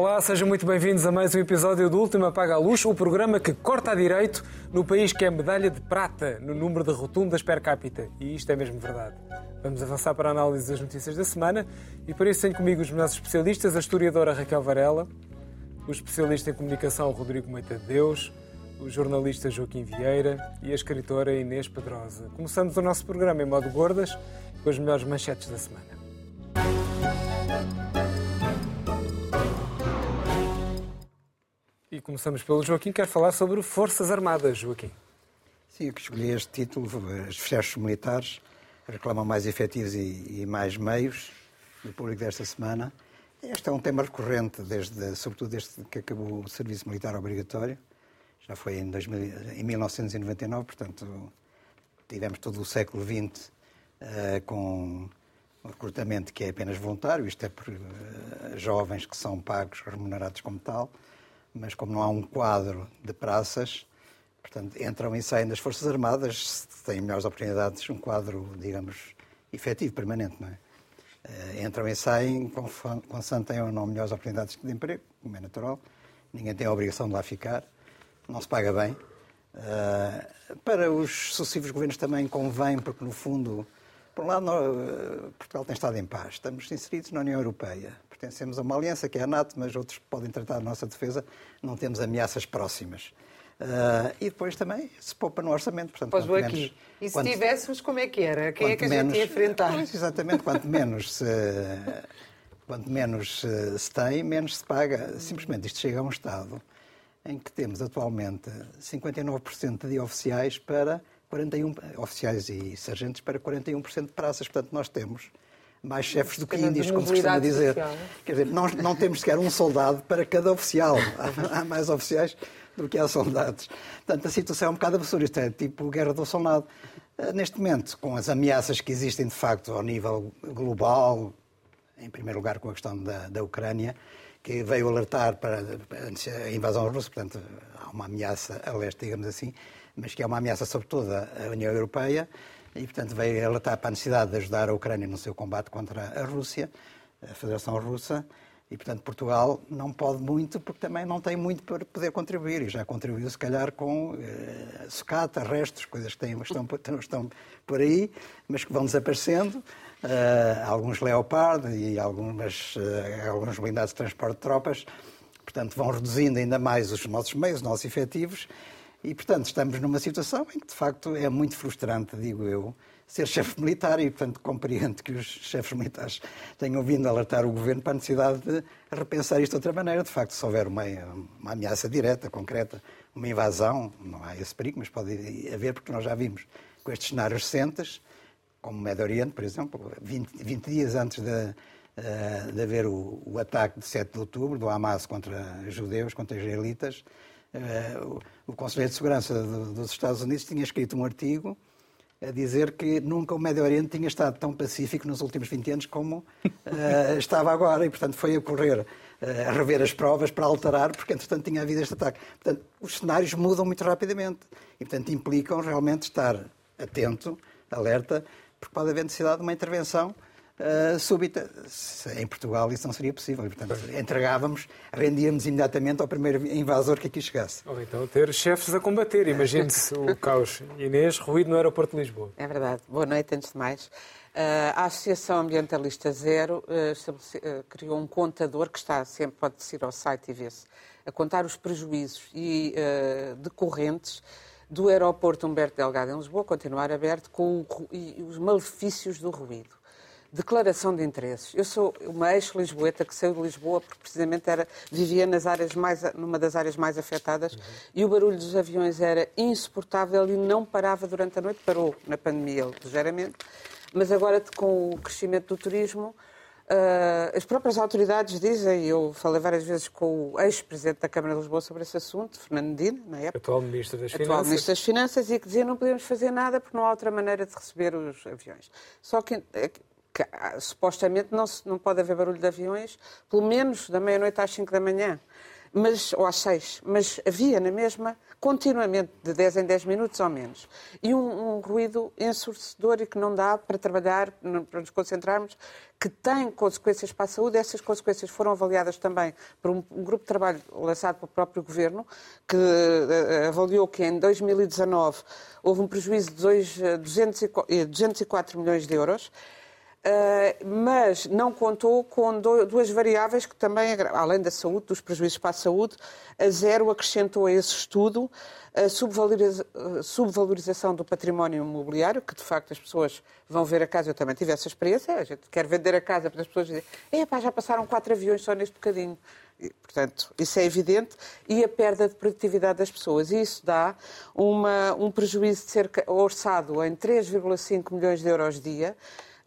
Olá, sejam muito bem-vindos a mais um episódio do Último Apaga a Luz, o programa que corta a direito no país que é medalha de prata no número de rotundas per capita. E isto é mesmo verdade. Vamos avançar para a análise das notícias da semana e para isso tenho comigo os nossos especialistas, a historiadora Raquel Varela, o especialista em comunicação Rodrigo Meita de Deus, o jornalista Joaquim Vieira e a escritora Inês Pedrosa. Começamos o nosso programa em modo gordas com as melhores manchetes da semana. E começamos pelo Joaquim, quer falar sobre Forças Armadas, Joaquim. Sim, eu que escolhi este título, os fechos militares reclamam mais efetivos e, e, mais meios do público desta semana. Este é um tema recorrente, desde, sobretudo desde que acabou o serviço militar obrigatório. Já foi em, 2000, em 1999, portanto, tivemos todo o século XX uh, eh, com um recrutamento que é apenas voluntário, isto é por uh, jovens que são pagos, remunerados como tal mas como não há um quadro de praças, portanto, entram e saem das Forças Armadas, têm melhores oportunidades, um quadro, digamos, efetivo, permanente, não é? Uh, entram e saem consoante tenham ou não melhores oportunidades de emprego, como é natural. Ninguém tem a obrigação de lá ficar, não se paga bem. Uh, para os sucessivos governos também convém, porque no fundo, por um lado, uh, Portugal tem estado em paz, estamos inseridos na União Europeia, pertencemos a uma aliança que é a NATO, mas outros podem tratar da nossa defesa, não temos ameaças próximas. Uh, e depois também se poupa no orçamento. Portanto, pois vou menos, aqui. E se quanto, tivéssemos, como é que era? Quem é que a menos, gente ia enfrentar? Pois, exatamente, quanto menos se, quanto menos se, se tem, menos se paga. Simplesmente isto chega a um estado em que temos atualmente 59% de oficiais para 41 oficiais e sargentos para 41% de praças. Portanto, nós temos mais chefes do que índios, como se costuma dizer. Social. Quer dizer, nós não temos sequer um soldado para cada oficial. Há, mais oficiais do que há soldados. Portanto, a situação é um bocado absurda. Isto é tipo guerra do soldado. Eh, neste momento, com as ameaças que existem, de facto, ao nível global, em primeiro lugar com a questão da, da Ucrânia, que veio alertar para a invasão russa, portanto, há uma ameaça a leste, digamos assim, mas que é uma ameaça sobre toda a União Europeia, e, portanto, veio alertar para a necessidade de ajudar a Ucrânia no seu combate contra a Rússia, a Federação Russa, e, portanto, Portugal não pode muito porque também não tem muito para poder contribuir. E já contribuiu, se calhar, com eh, sucata, restos, coisas que têm, estão, estão por aí, mas que vão desaparecendo. Uh, alguns Leopard e algumas, uh, alguns blindados de transporte de tropas. Portanto, vão reduzindo ainda mais os nossos meios, os nossos efetivos. E, portanto, estamos numa situação em que, de facto, é muito frustrante, digo eu, ser chefe militar e, portanto, compreendo que os chefes militares tenham vindo alertar o governo para a necessidade de repensar isto de outra maneira. De facto, se houver uma, uma ameaça direta, concreta, uma invasão, não há esse perigo, mas pode haver, porque nós já vimos com estes cenários recentes, como o Médio Oriente, por exemplo, 20, 20 dias antes de, eh, de haver o, o, ataque de 7 de outubro do Hamas contra judeus, contra israelitas, o Conselheiro de Segurança dos Estados Unidos tinha escrito um artigo a dizer que nunca o Médio Oriente tinha estado tão pacífico nos últimos 20 anos como uh, estava agora e, portanto, foi a correr, uh, a rever as provas para alterar, porque, entretanto, tinha havido este ataque. Portanto, os cenários mudam muito rapidamente e, portanto, implicam realmente estar atento, alerta, porque pode haver necessidade de uma intervenção uh, súbita. Em Portugal isso não seria possível. E, portanto, entregávamos, rendíamos imediatamente ao primeiro invasor que aqui chegasse. Ou então ter chefes a combater. Imagine-se o caos. Inês, ruído no aeroporto de Lisboa. É verdade. Boa noite, antes de mais. Uh, a Associação Ambientalista Zero uh, uh, criou um contador que está sempre, pode ir ao site e ver-se, a contar os prejuízos e, decorrentes do aeroporto Humberto Delgado em Lisboa continuar aberto com o, e os malefícios do ruído. Declaração de interesses. Eu sou uma ex-lisboeta que saiu de Lisboa porque precisamente era, vivia nas áreas mais, numa das áreas mais afetadas uhum. e o barulho dos aviões era insuportável e não parava durante a noite. Parou na pandemia ligeiramente, mas agora com o crescimento do turismo, uh, as próprias autoridades dizem, eu falei várias vezes com o ex-presidente da Câmara de Lisboa sobre esse assunto, Fernando Medina, na época. Atual Ministro das Finanças. Atual Ministro das Finanças e que dizia não podemos fazer nada porque não há outra maneira de receber os aviões. Só que eh, que, supostamente não, se, não pode haver barulho de aviões, pelo menos da meia-noite às 5 da manhã. mas, ou às 6, mas havia na mesma continuamente, de 10 em 10 minutos ou menos. E um, um ruído ensurdecedor e que não dá para trabalhar, para nos concentrarmos, que tem consequências para a saúde. Essas consequências foram avaliadas também por um, um grupo de trabalho lançado pelo próprio Governo, que uh, avaliou que em 2019 houve um prejuízo de dois, 204 milhões de euros. Uh, mas não contou com duas variáveis que também, além da saúde, dos prejuízos para a saúde, a zero acrescentou a esse estudo a subvaloriza, subvalorização do património imobiliário, que de facto as pessoas vão ver a casa, eu também tive essa experiência, a gente quer vender a casa para as pessoas dizerem, já passaram quatro aviões só neste bocadinho. Portanto, isso é evidente, e a perda de produtividade das pessoas. E isso dá uma, um prejuízo de cerca, orçado em 3,5 milhões de euros dia,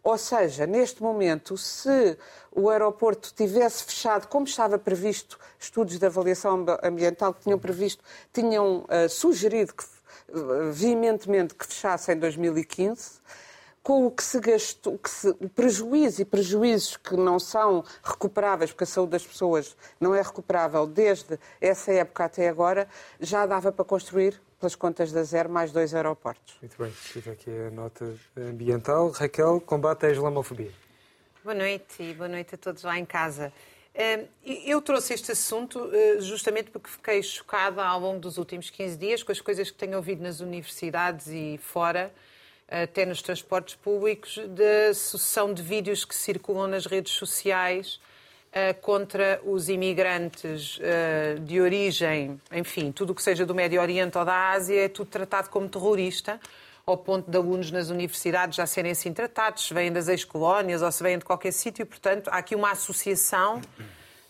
ou seja, neste momento, se o aeroporto tivesse fechado, como estava previsto, estudos de avaliação ambiental que tinham previsto, tinham uh, sugerido que, uh, veementemente que fechasse em 2015, com o que se gastou, que se, o prejuízo e prejuízos que não são recuperáveis, porque a saúde das pessoas não é recuperável desde essa época até agora, já dava para construir pelas contas da Zero, mais dois aeroportos. Muito bem, fica aqui a nota ambiental. Raquel, combate à islamofobia. Boa noite e boa noite a todos lá em casa. Eh, eu trouxe este assunto eh, justamente porque fiquei chocada ao longo dos últimos 15 dias com as coisas que tenho ouvido nas universidades e fora, até nos transportes públicos, da sucessão de vídeos que circulam nas redes sociais contra os imigrantes eh, de origem, enfim, tudo o que seja do Médio Oriente ou da Ásia, é tudo tratado como terrorista, ao ponto de alunos nas universidades já serem assim tratados, se vêm das ex-colónias ou se vêm de qualquer sítio. Portanto, há aqui uma associação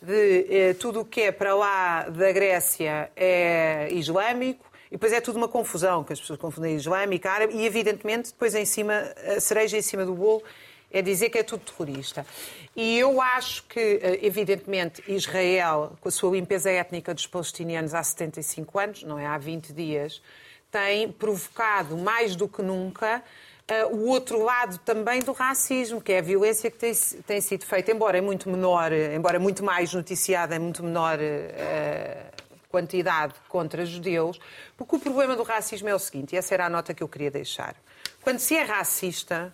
de eh, tudo o que é para lá da Grécia é islâmico, e depois é tudo uma confusão, que as pessoas confundem islâmico, árabe, e evidentemente depois em cima, a cereja em cima do bolo é dizer que é tudo terrorista. E eu acho que, eh, evidentemente, Israel, com a sua limpeza étnica dos palestinianos há 75 anos, não é há 20 dias, tem provocado mais do que nunca Uh, o outro lado também do racismo, que é a violência que tem, tem, sido feita, embora em muito menor, embora muito mais noticiada, em muito menor uh, quantidade contra judeus, porque o problema do racismo é o seguinte, e essa era a nota que eu queria deixar. Quando se é racista,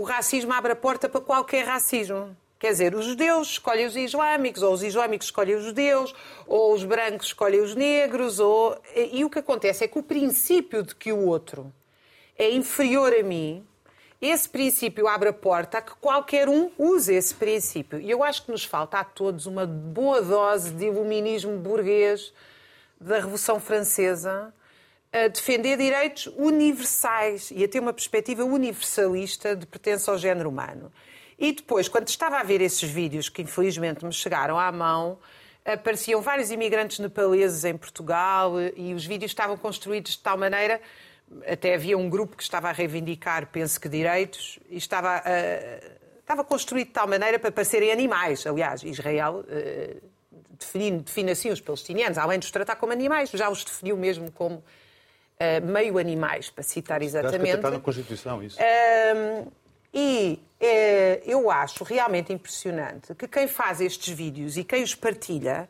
o racismo abre a porta para qualquer racismo. Quer dizer, os judeus escolhem os islâmicos, ou os islâmicos escolhem os judeus, ou os brancos escolhem os negros, ou... e o que acontece é que o princípio de que o outro é inferior a mim, esse princípio abre a porta a que qualquer um use esse princípio. E eu acho que nos falta a todos uma boa dose de iluminismo burguês da Revolução Francesa, a defender direitos universais e a ter uma perspectiva universalista de pertença ao género humano. E depois, quando estava a ver esses vídeos que infelizmente me chegaram à mão, apareciam vários imigrantes nepaleses em Portugal e os vídeos estavam construídos de tal maneira até havia um grupo que estava a reivindicar, penso que direitos, e estava, estava construído de tal maneira para parecerem animais. Aliás, Israel uh, define, define assim os palestinianos, além de os tratar como animais, já os definiu mesmo como meio animais, para citar exatamente. Está na Constituição isso. E uh, eu acho realmente impressionante que quem faz estes vídeos e quem os partilha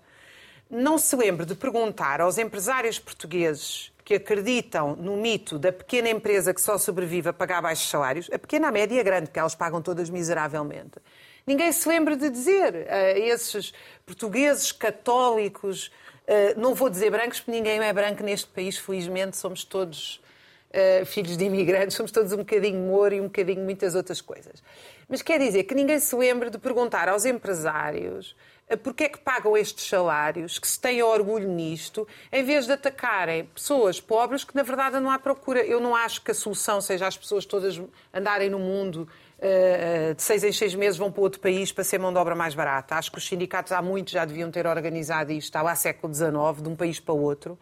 não se lembre de perguntar aos empresários portugueses que acreditam no mito da pequena empresa que só sobrevive a pagar baixos salários, a pequena, a média e a grande, que elas pagam todas miseravelmente. Ninguém se lembra de dizer a esses portugueses católicos eh, não vou dizer brancos, porque ninguém é branco neste país, felizmente, somos todos uh, filhos de imigrantes, somos todos um bocadinho moro e um bocadinho muitas outras coisas. Mas quer dizer que ninguém se lembre de perguntar aos empresários uh, porque é que pagam estes salários, que se têm orgulho nisto, em vez de atacarem pessoas pobres que, na verdade, não há procura. Eu não acho que a solução seja as pessoas todas andarem no mundo eh, de seis em seis meses vão para outro país para ser mão de obra mais barata. Acho que os sindicatos há muito já deviam ter organizado isto há século XIX, de um país para outro.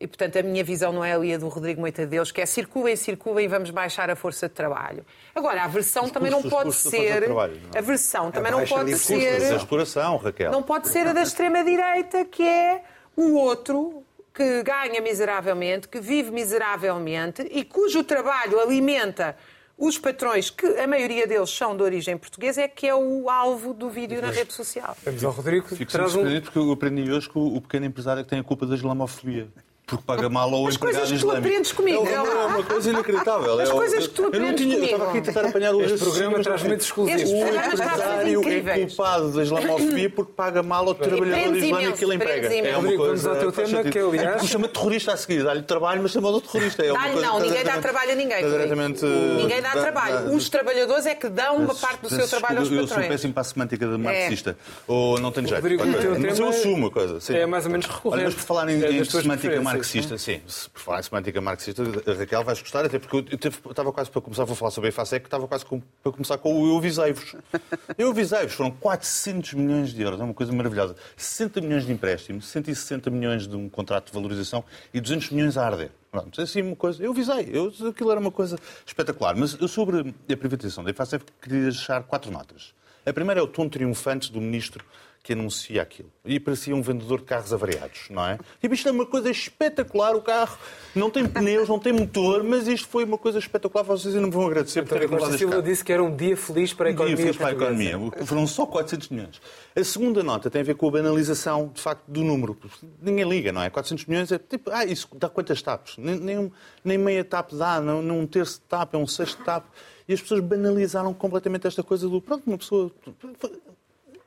E, portanto, a minha visão não é ali a do Rodrigo Moita Deus, que é circulem, circulem e vamos baixar a força de trabalho. Agora, a versão também não pode ser. Trabalho, não? É? A versão também não pode ser. A exploração, Raquel. Não pode ser a da extrema-direita, que é o outro que ganha miseravelmente, que vive miseravelmente e cujo trabalho alimenta os patrões, que a maioria deles são de origem portuguesa, é que é o alvo do vídeo na rede social. Vamos ao Rodrigo, que Fico sempre um... surpreendido porque eu aprendi hoje que o o pequeno empresário é que tem a culpa da islamofobia. Porque paga mal ao As empregado coisas que tu islâmico. aprendes comigo, É é uma, é coisa inacreditável. As É o- coisas que tu eu não aprendes tinha, Eu comigo. estava aqui a tentar apanhar hoje Este programa exclusivos. Este O empresário é culpado da islamofobia porque paga mal ao trabalhador islâmico que ele emprega. É uma. Rodrigo, vamos coisa. ao teu tema, que, aliás- É chama terrorista a seguir. Dá-lhe trabalho, mas chama-o de terrorista. É uma Dá-lhe coisa não, ninguém dá trabalho a ninguém. completamente, Ninguém dá trabalho. Os trabalhadores é que dão uma parte do seu trabalho aos desculpa, Eu sou patrões. péssimo para a semântica de marxista. Ou não tenho jeito. O Mas eu assumo a coisa. é mais ou menos recorrente. Mas por falar em, É semântica preferências, marxista, sim, se por falar em semântica marxista, Raquel vais gostar, até porque eu eu teve- eu estava quase para começar, vou falar sobre a EFASEC, estava quase com- para começar com o Eu Avisei-vos. Eu Avisei-vos, foram 400 milhões de euros, é uma coisa maravilhosa. 60 milhões de empréstimo, 160 milhões de um contrato de valorização e 200 milhões a arder. Pronto, assim uma coisa. Eu avisei, eu, aquilo era uma coisa espetacular. Mas eu sobre a privatização da EFASEC queria deixar quatro notas. A primeira é o tom triunfante do ministro que anuncia aquilo. E parecia um vendedor de carros avariados, não é? Tipo, isto é uma coisa espetacular, o carro não tem pneus, não tem motor, mas isto foi uma coisa espetacular, vocês ainda me vão agradecer por terem comprado este Silva carro. disse que era um dia feliz para a Um dia economia feliz para a economia. Foram só 400 milhões. A segunda nota tem a ver com a banalização, de facto, do número. Ninguém liga, não é? 400 milhões é tipo, ah, isso dá quantas TAPs? Nem, nem, nem meia TAP dá, não, não um terço de TAP, é um sexto de TAP. E as pessoas banalizaram completamente esta coisa do, pronto, uma pessoa...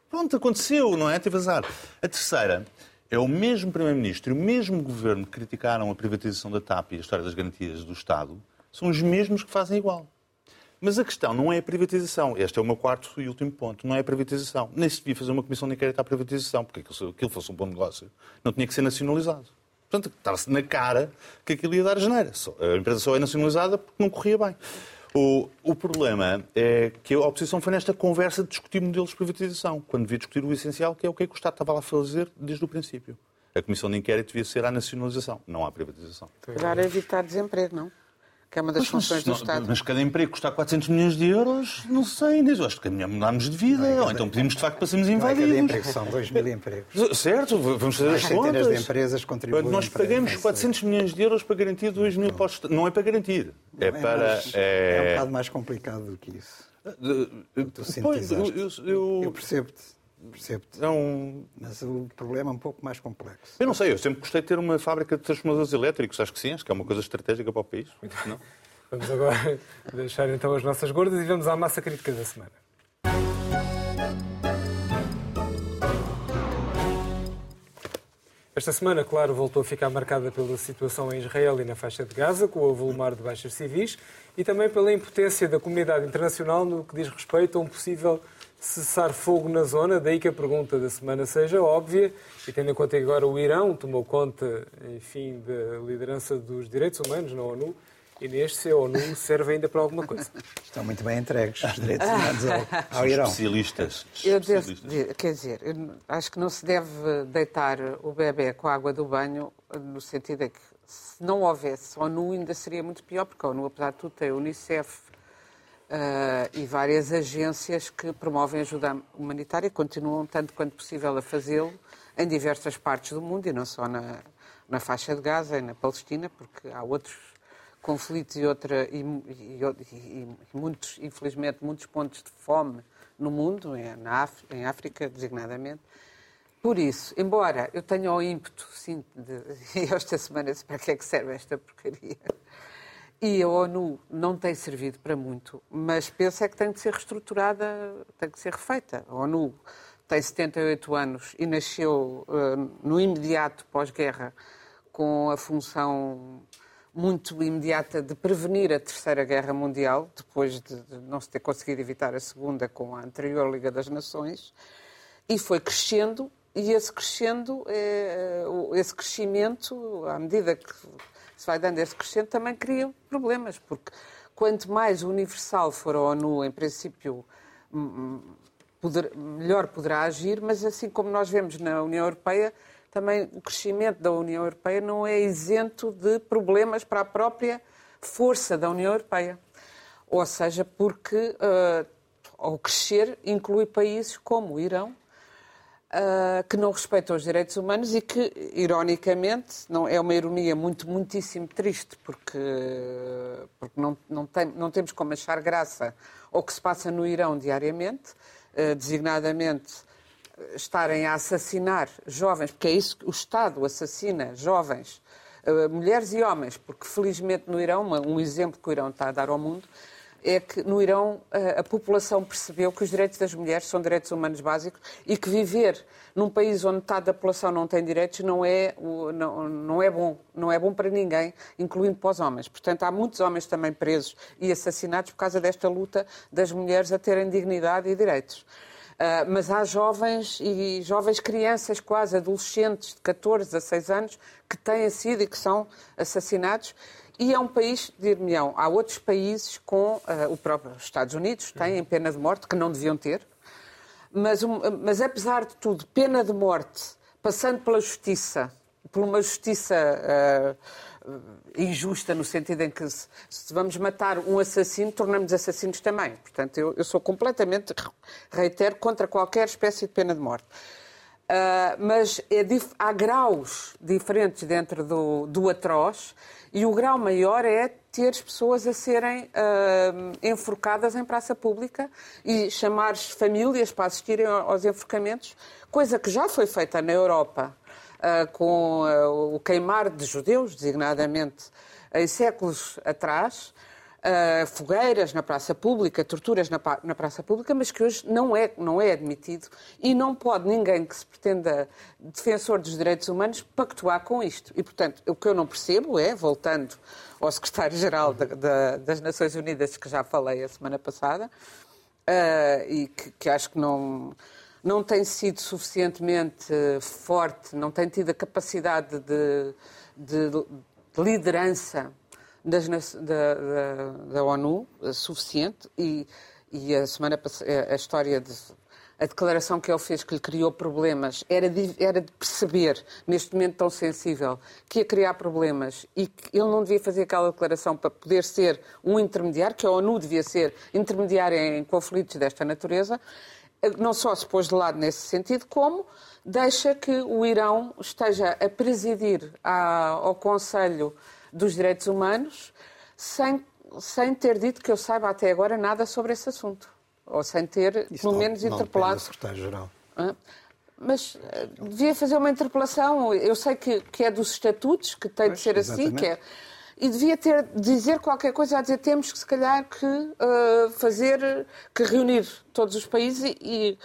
Pronto, aconteceu, não é? Teve azar. A terceira é o mesmo Primeiro-Ministro e o mesmo Governo que criticaram a privatização da TAP e a história das garantias do Estado, são os mesmos que fazem igual. Mas a questão não é a privatização. Este é o meu quarto e último ponto. Não é a privatização. Nem se devia fazer uma comissão de inquérito à privatização, porque se aquilo fosse um bom negócio, não tinha que ser nacionalizado. Portanto, estava-se na cara que aquilo ia dar geneira. A empresa só é nacionalizada porque não corria bem. O, o problema é que a oposição foi nesta conversa de discutir modelos de privatização, quando devia discutir o essencial, que é o que é que o Estado estava lá a fazer desde o princípio. A comissão de inquérito devia ser à nacionalização, não à privatização. Para evitar desemprego, não? Que é uma das Mas, funções do não- Estado. mas cada emprego custa 400 milhões de euros, não sei, Inês, eu acho que é mudarmos de vida, ou então pedimos de facto para sermos Não é cada invadidos. emprego, são 2 mil empregos. Certo, vamos fazer as centenas contas. de empresas contribuem Quando nós pagamos isso. 400 milhões de euros para garantir 2 mil postos, não é para garantir, é para... mais- é um bocado mais complicado do que isso. Pois, sintetizaste. eu, eu- Eu percebo-te, percebo-te. é um- Mas o problema é um pouco mais complexo. eu não sei, eu sempre gostei de ter uma fábrica de transformadores elétricos, acho que sim, acho que é uma coisa estratégica para o país. Não? Vamos agora deixar então as nossas gordas e vamos à massa crítica da semana. Esta semana, claro, voltou a ficar marcada pela situação em Israel e na faixa de Gaza, com o avolumar de baixas civis, e também pela impotência da comunidade internacional no que diz respeito a um possível cessar-fogo na zona. Daí que a pergunta da semana seja óbvia, e tendo em conta que agora o Irão tomou conta, enfim, da liderança dos direitos humanos na ONU, e neste se a ONU serve ainda para alguma coisa. Estão muito bem entregues os direitos humanos ao, ao Irão. Especialistas. Eu devo, especialistas. quer dizer, eu acho que não se deve deitar o bebê com a água do banho, no sentido de que se não houvesse ONU ainda seria muito pior, porque a ONU, apesar de tudo, tem a Unicef eh, e várias agências que promovem ajuda humanitária continuam, tanto quanto possível, a fazê-lo em diversas partes do mundo e não só na, na faixa de Gaza e na Palestina, porque há outros conflitos e, outra, e, e- e- muitos, infelizmente, muitos pontos de fome no mundo, na em África, designadamente. Por isso, embora eu tenha o ímpeto, sim, de, e esta semana para que é que serve esta porcaria, e a ONU não tem servido para muito, mas penso é que tem de ser reestruturada, tem de ser refeita. A ONU tem 78 anos e nasceu eh, no imediato pós-guerra com a função muito imediata de prevenir a Terceira Guerra Mundial, depois de, não se ter conseguido evitar a Segunda com a anterior Liga das Nações, e foi crescendo, e esse crescendo, o- esse crescimento, à medida que se vai dando esse crescimento, também cria problemas, porque quanto mais universal for a ONU, em princípio, hum, poder- melhor poderá agir, mas assim como nós vemos na União Europeia, também o crescimento da União Europeia não é isento de problemas para a própria força da União Europeia. Ou seja, porque eh, ao crescer inclui países como o Irão, ah, que não respeitam os direitos humanos e que, ironicamente, não é uma ironia muito, muitíssimo triste, porque, porque não, não, tem, não temos como achar graça ao que se passa no Irão diariamente, uh, designadamente estarem a assassinar jovens, porque é isso que o Estado assassina jovens, uh, mulheres e homens, porque felizmente no Irão, um exemplo que o Irão está a dar ao mundo, é que no Irão a, população percebeu que os direitos das mulheres são direitos humanos básicos e que viver num país onde metade da população não tem direitos não é, não, não é bom. Não é bom para ninguém, incluindo para os homens. Portanto, há muitos homens também presos e assassinados por causa desta luta das mulheres a terem dignidade e direitos. Uh, mas há jovens e jovens crianças, quase adolescentes de 14 a 16 anos, que têm sido e que são assassinados e é um país, dir-me-ão, há outros países com uh, o próprio Estados Unidos, têm pena de morte, que não deviam ter, mas, um, mas apesar de tudo, pena de morte, passando pela justiça, por uma justiça uh, injusta, no sentido em que se, se, vamos matar um assassino, tornamos assassinos também. Portanto, eu, eu sou completamente, reitero, contra qualquer espécie de pena de morte. Uh, mas é há graus diferentes dentro do, do atroz e o grau maior é ter as pessoas a serem uh, enforcadas em praça pública e chamar famílias para assistirem aos enforcamentos, coisa que já foi feita na Europa uh, com o queimar de judeus, designadamente, em séculos atrás uh, fogueiras na praça pública, torturas na, na, praça pública, mas que hoje não é, não é admitido e não pode ninguém que se pretenda defensor dos direitos humanos pactuar com isto. E, portanto, o que eu não percebo é, voltando ao secretário-geral das Nações Unidas, que já falei a semana passada, uh, e que, que acho que não não tem sido suficientemente forte, não tem tido a capacidade de, de, de liderança das, da, da, da, ONU eh, suficiente e, e a semana a história de a declaração que ele fez que lhe criou problemas era de, era de perceber, neste momento tão sensível, que ia criar problemas e que ele não devia fazer aquela declaração para poder ser um intermediário, que a ONU devia ser intermediária em conflitos desta natureza, eh, não só se pôs de lado nesse sentido, como deixa que o Irão esteja a presidir ao Conselho dos direitos humanos sem, sem ter dito que eu saiba até agora nada sobre esse assunto. Ou sem ter, Isso pelo não, menos, não interpelado. secretário-geral. Mas uh, devia fazer uma interpelação. Eu sei que, que é dos estatutos, que tem pois, de ser assim, que é, e devia ter dizer qualquer coisa a dizer temos que se calhar que uh, fazer que reunir todos os países e, e,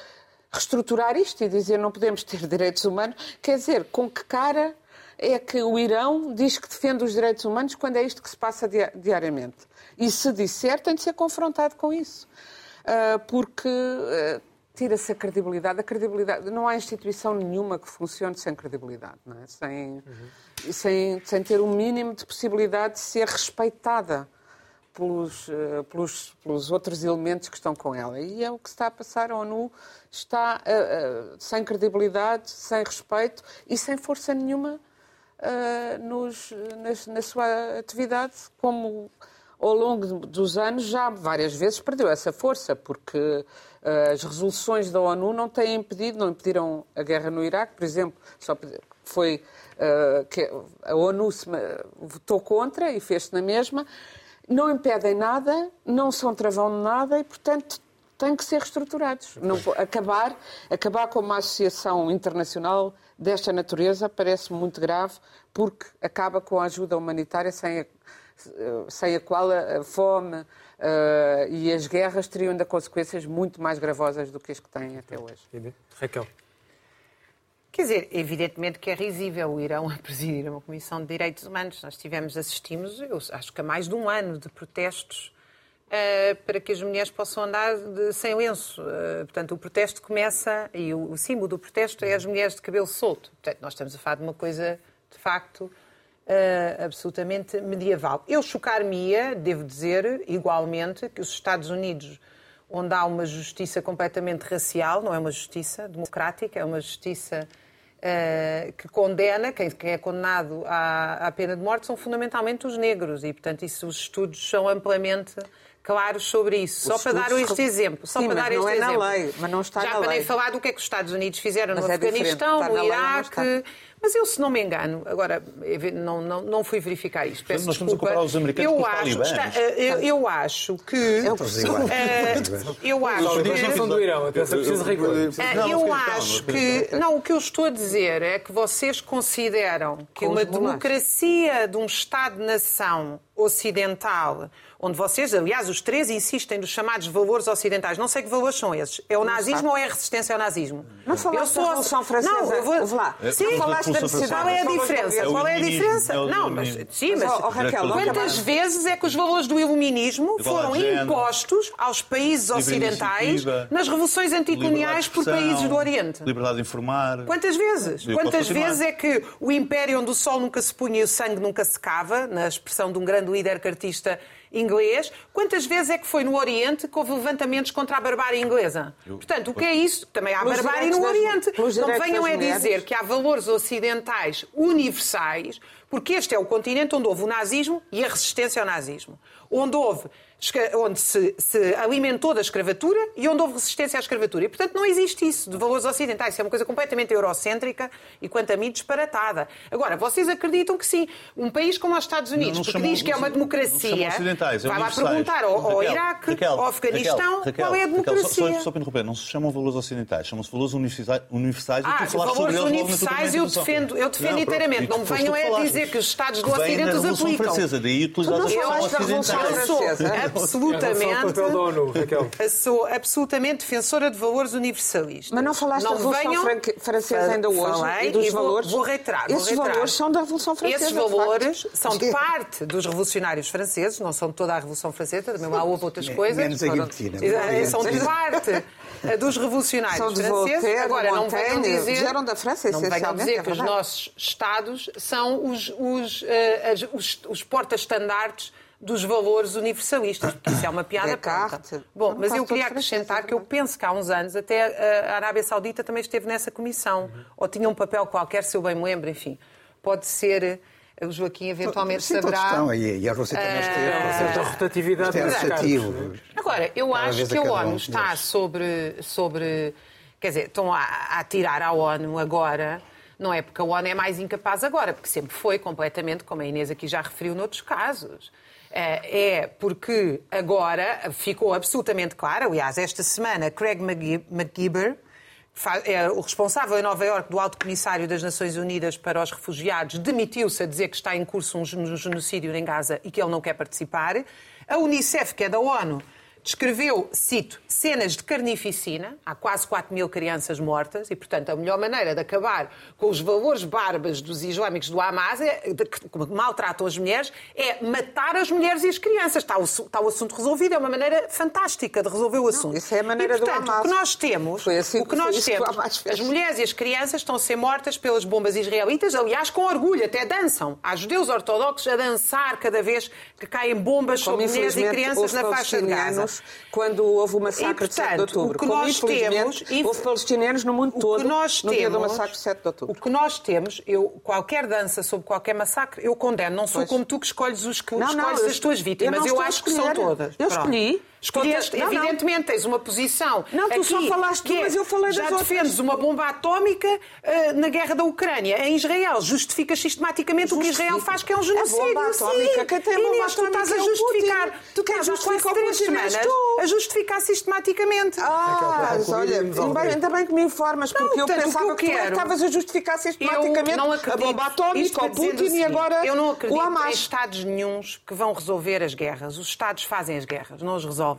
reestruturar isto e dizer não podemos ter direitos humanos quer dizer com que cara é que o Irão diz que defende os direitos humanos quando é isto que se passa diariamente. E se disser, tem de ser confrontado com isso. Uh, porque uh, tira-se a credibilidade. A credibilidade. Não há instituição nenhuma que funcione sem credibilidade, é? sem, uhum. sem, sem ter o um mínimo de possibilidade de ser respeitada. Pelos, uh, pelos, pelos, outros elementos que estão com ela. E é o que está a passar. A ONU está uh, uh, sem credibilidade, sem respeito e sem força nenhuma uh, nos, na, na, sua atividade, como ao longo dos anos já várias vezes perdeu essa força, porque uh, as resoluções da ONU não têm impedido, não impediram a guerra no Iraque, por exemplo, só foi uh, que a ONU se, votou contra e fez-se na mesma, não impedem nada, não são travão de nada e, portanto, têm que ser reestruturados. Não, acabar, acabar com uma associação internacional desta natureza parece muito grave, porque acaba com a ajuda humanitária sem a, sem a qual a fome uh, e as guerras teriam ainda consequências muito mais gravosas do que as que têm até hoje. Raquel. Quer dizer, evidentemente que é risível o Irão a presidir uma Comissão de Direitos Humanos. Nós tivemos, assistimos, eu acho que há mais de um ano de protestos uh, para que as mulheres possam andar de, sem lenço. Uh, portanto, o protesto começa, e o, o, símbolo do protesto é as mulheres de cabelo solto. Portanto, nós estamos a falar de uma coisa, de facto, uh, absolutamente medieval. Eu chocar-me-ia, devo dizer, igualmente, que os Estados Unidos, onde há uma justiça completamente racial, não é uma justiça democrática, é uma justiça Uh, que condena, quem, quem é condenado à, à, pena de morte são fundamentalmente os negros e, portanto, isso, os estudos são amplamente claros sobre isso. Só para dar este exemplo. Só Sim, para mas dar não este é na exemplo. lei, mas não está Já na para nem lei. falar do que é que os Estados Unidos fizeram Mas no é Afeganistão, no lei Iraque. Mas eu, se não me engano, agora não, não, não fui verificar isto. Peço Nós estamos a desculpa. comparar os americanos eu com os acho, talibãs. está- eu, eu acho que. Iguais. eh, eu acho Os que. são do Irão, atenção, preciso rigor. Não, eu não, não, acho que. Não, o que eu estou a dizer é que vocês consideram que Com uma os democracia de um Estado-nação ocidental, onde vocês, aliás, os três insistem nos chamados valores ocidentais, não sei que valores são esses. É o nazismo ou é a resistência ao nazismo? Não falaste Eu da Revolução Francesa? Não, eu vou... Lá. Sim, Não falaste da necessidade qual é a diferença? É o Qual é a diferença? é Não, mas sim, mas, Mas, oh, Raquel, quantas vezes é que os valores do iluminismo foram impostos aos países ocidentais nas revoluções anticoloniais por países do Oriente? Liberdade de informar. Quantas vezes? Quantas vezes é que o império onde o sol nunca se punha e o sangue nunca se cava, na expressão de um grande líder cartista inglês, quantas vezes é que foi no Oriente que houve levantamentos contra a barbárie inglesa? Portanto, o que é isso? Também há barbárie no das- Oriente. Não venham é dizer que há valores ocidentais universais, porque este é o continente onde houve o nazismo e a resistência ao nazismo. Onde houve onde se, se alimentou da escravatura e onde houve resistência à escravatura. E, portanto, não existe isso de valores ocidentais. Isso é uma coisa completamente eurocêntrica e, quanto a mim, disparatada. Agora, vocês acreditam que sim. Um país como os Estados Unidos, não porque chamam- diz que é uma não democracia, ocidentais, é vai lá perguntar ao, ao Raquel, Iraque, Raquel, ao Afeganistão, Raquel, Raquel, qual é a Raquel, democracia. só, só, só para interromper, não se chamam valores ocidentais, chamam-se valores universais, universais Ah, valores universais eu defendo, eu defendo Não, inteiramente. Não me venham é falaste. Dizer que os Estados do Que Ocidente os Revolução aplicam. Francesa, daí utilizadas Tu não as falaste da Revolução. Eu Francesa. Absolutamente, ONU, Raquel. sou absolutamente defensora de valores universalistas. Mas não falaste da Revolução venham- Francesa ainda hoje Falei e dos vou- valores? Vou reiterar. vou Esses reiterar. valores são da Revolução Francesa, Esses de valores são de parte dos revolucionários franceses, não são de toda a Revolução Francesa, também lá houve outras coisas. menos a guilhotina. Eh, São de parte dos revolucionários franceses. Voltaire, Agora, não venham dizer, vieram da França, não venham dizer é que os nossos Estados são os, os, eh, as- os, os porta-estandartes dos valores universalistas, porque isso é uma piada Descartes. Bom, mas eu queria acrescentar é que eu penso que há uns anos até a Arábia Saudita também esteve nessa comissão, ou tinha um papel qualquer, se eu bem me lembro, enfim. Pode ser, eh, o Joaquim eventualmente Sim, saberá. estão. E, e a Rússia também esteve. Uma certa rotatividade é rotativo. Agora, eu acho que a a ONU um está sobre, sobre. Quer dizer, estão a, a tirar a ONU agora. Não é porque a ONU é mais incapaz agora, porque sempre foi completamente, como a Inês aqui já referiu noutros casos. Eh, É porque agora ficou absolutamente claro, aliás, esta semana, Craig McGi- McGibber, é o responsável em Nova Iorque do Alto Comissário das Nações Unidas para os Refugiados, demitiu-se a dizer que está em curso um gen- genocídio em Gaza e que ele não quer participar. A Unicef, que é da ONU, descreveu, cito, cenas de carnificina. Há quase 4 mil crianças mortas e, portanto, a melhor maneira de acabar com os valores bárbaros dos islâmicos do Hamas, é, de, que maltratam as mulheres, é matar as mulheres e as crianças. Está o, está o assunto resolvido. É uma maneira fantástica de resolver o assunto. isso é a maneira e, do portanto, Hamas. o que nós temos, assim o que que- nós que temos, fez. as mulheres e as crianças estão a ser mortas pelas bombas israelitas, aliás, com orgulho, até dançam. Há judeus ortodoxos a dançar cada vez que caem bombas Como sobre mulheres e crianças na faixa de Gaza. Quando houve o massacre E, de 7 de portanto, outubro. o que Como nós temos- houve palestinianos no mundo todo nós no dia do temos- massacre de 7 de outubro. O que nós temos, eu, qualquer dança sobre qualquer massacre, eu condeno. Não sou Pois. como tu que escolhes, os, que Não, não, escolhes eu as tuas vítimas. eu não Eu, acho que são todas. Eu Pronto. escolhi. Escolheste, Não, não. evidentemente, tens uma posição. Não, tu só aqui, falaste que tu, é, mas eu falei Já das outras. defendes uma bomba atómica eh, na guerra da Ucrânia. Em Israel, justificas sistematicamente o que Israel Justifico. faz, que é um A genocídio. bomba atómica, Sim. quem tem a bomba Inês, tu atómica estás a é o justificar. Putin. Tu Quem estás há justifica quase o três semanas tu. a justificar sistematicamente. Ah, Raquel, para olha, ainda bem- Almeida. ainda bem que me informas, porque eu portanto, o que pensava eu que, tu é que estavas a justificar sistematicamente Eu não a bomba atómica, o o Putin e seguinte, agora Eu não o acredito em Hamas. Estados nenhuns que vão resolver as guerras. Os Estados fazem as guerras, não as resolvem.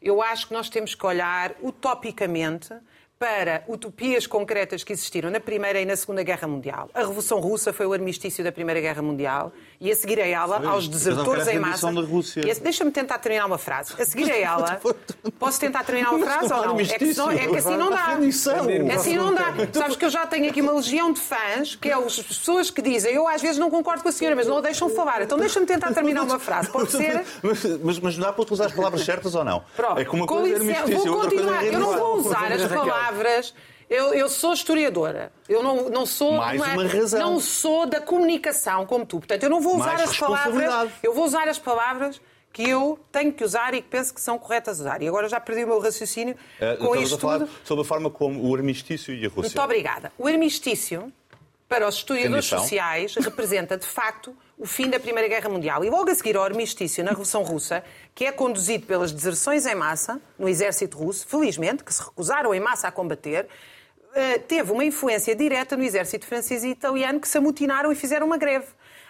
Eu acho que nós temos que olhar utopicamente para utopias concretas que existiram na Primeira e na Segunda Guerra Mundial. A Revolução Russa foi o armistício da Primeira Guerra Mundial e a seguir a ela, Sim, aos desertores não em massa... E Deixa-me tentar terminar uma frase. A seguir a ela... Posso tentar terminar uma frase ou não? É que, senão- é que assim não dá. É assim não dá. Sabes que eu já tenho aqui uma legião de fãs, que é as pessoas que dizem eu às vezes não concordo com a senhora, mas não a deixam falar. Então deixa-me tentar terminar uma frase. Pode ser? Mas, mas, mas dá para utilizar as palavras certas ou não? Pronto. É uma Com coisa é licença, armistício, vou coisa continuar. é Eu não vou usar as Raquel. Palavras. Eu, eu sou historiadora. Eu não, não sou Mais uma razão. não sou da comunicação como tu. Portanto, eu não vou usar Mais as palavras. Eu vou usar as palavras que eu tenho que usar e que penso que são corretas a usar. E agora já perdi o meu raciocínio Uh, com isto a falar tudo. sobre a forma como o armistício e a Rússia. Muito obrigada. O armistício, para os historiadores sociais, representa, de facto, o fim da Primeira Guerra Mundial. E logo a seguir ao armistício na Revolução Russa, que é conduzido pelas deserções em massa no exército russo, felizmente, que se recusaram em massa a combater, eh, teve uma influência direta no exército francês e italiano que se amotinaram e fizeram uma greve.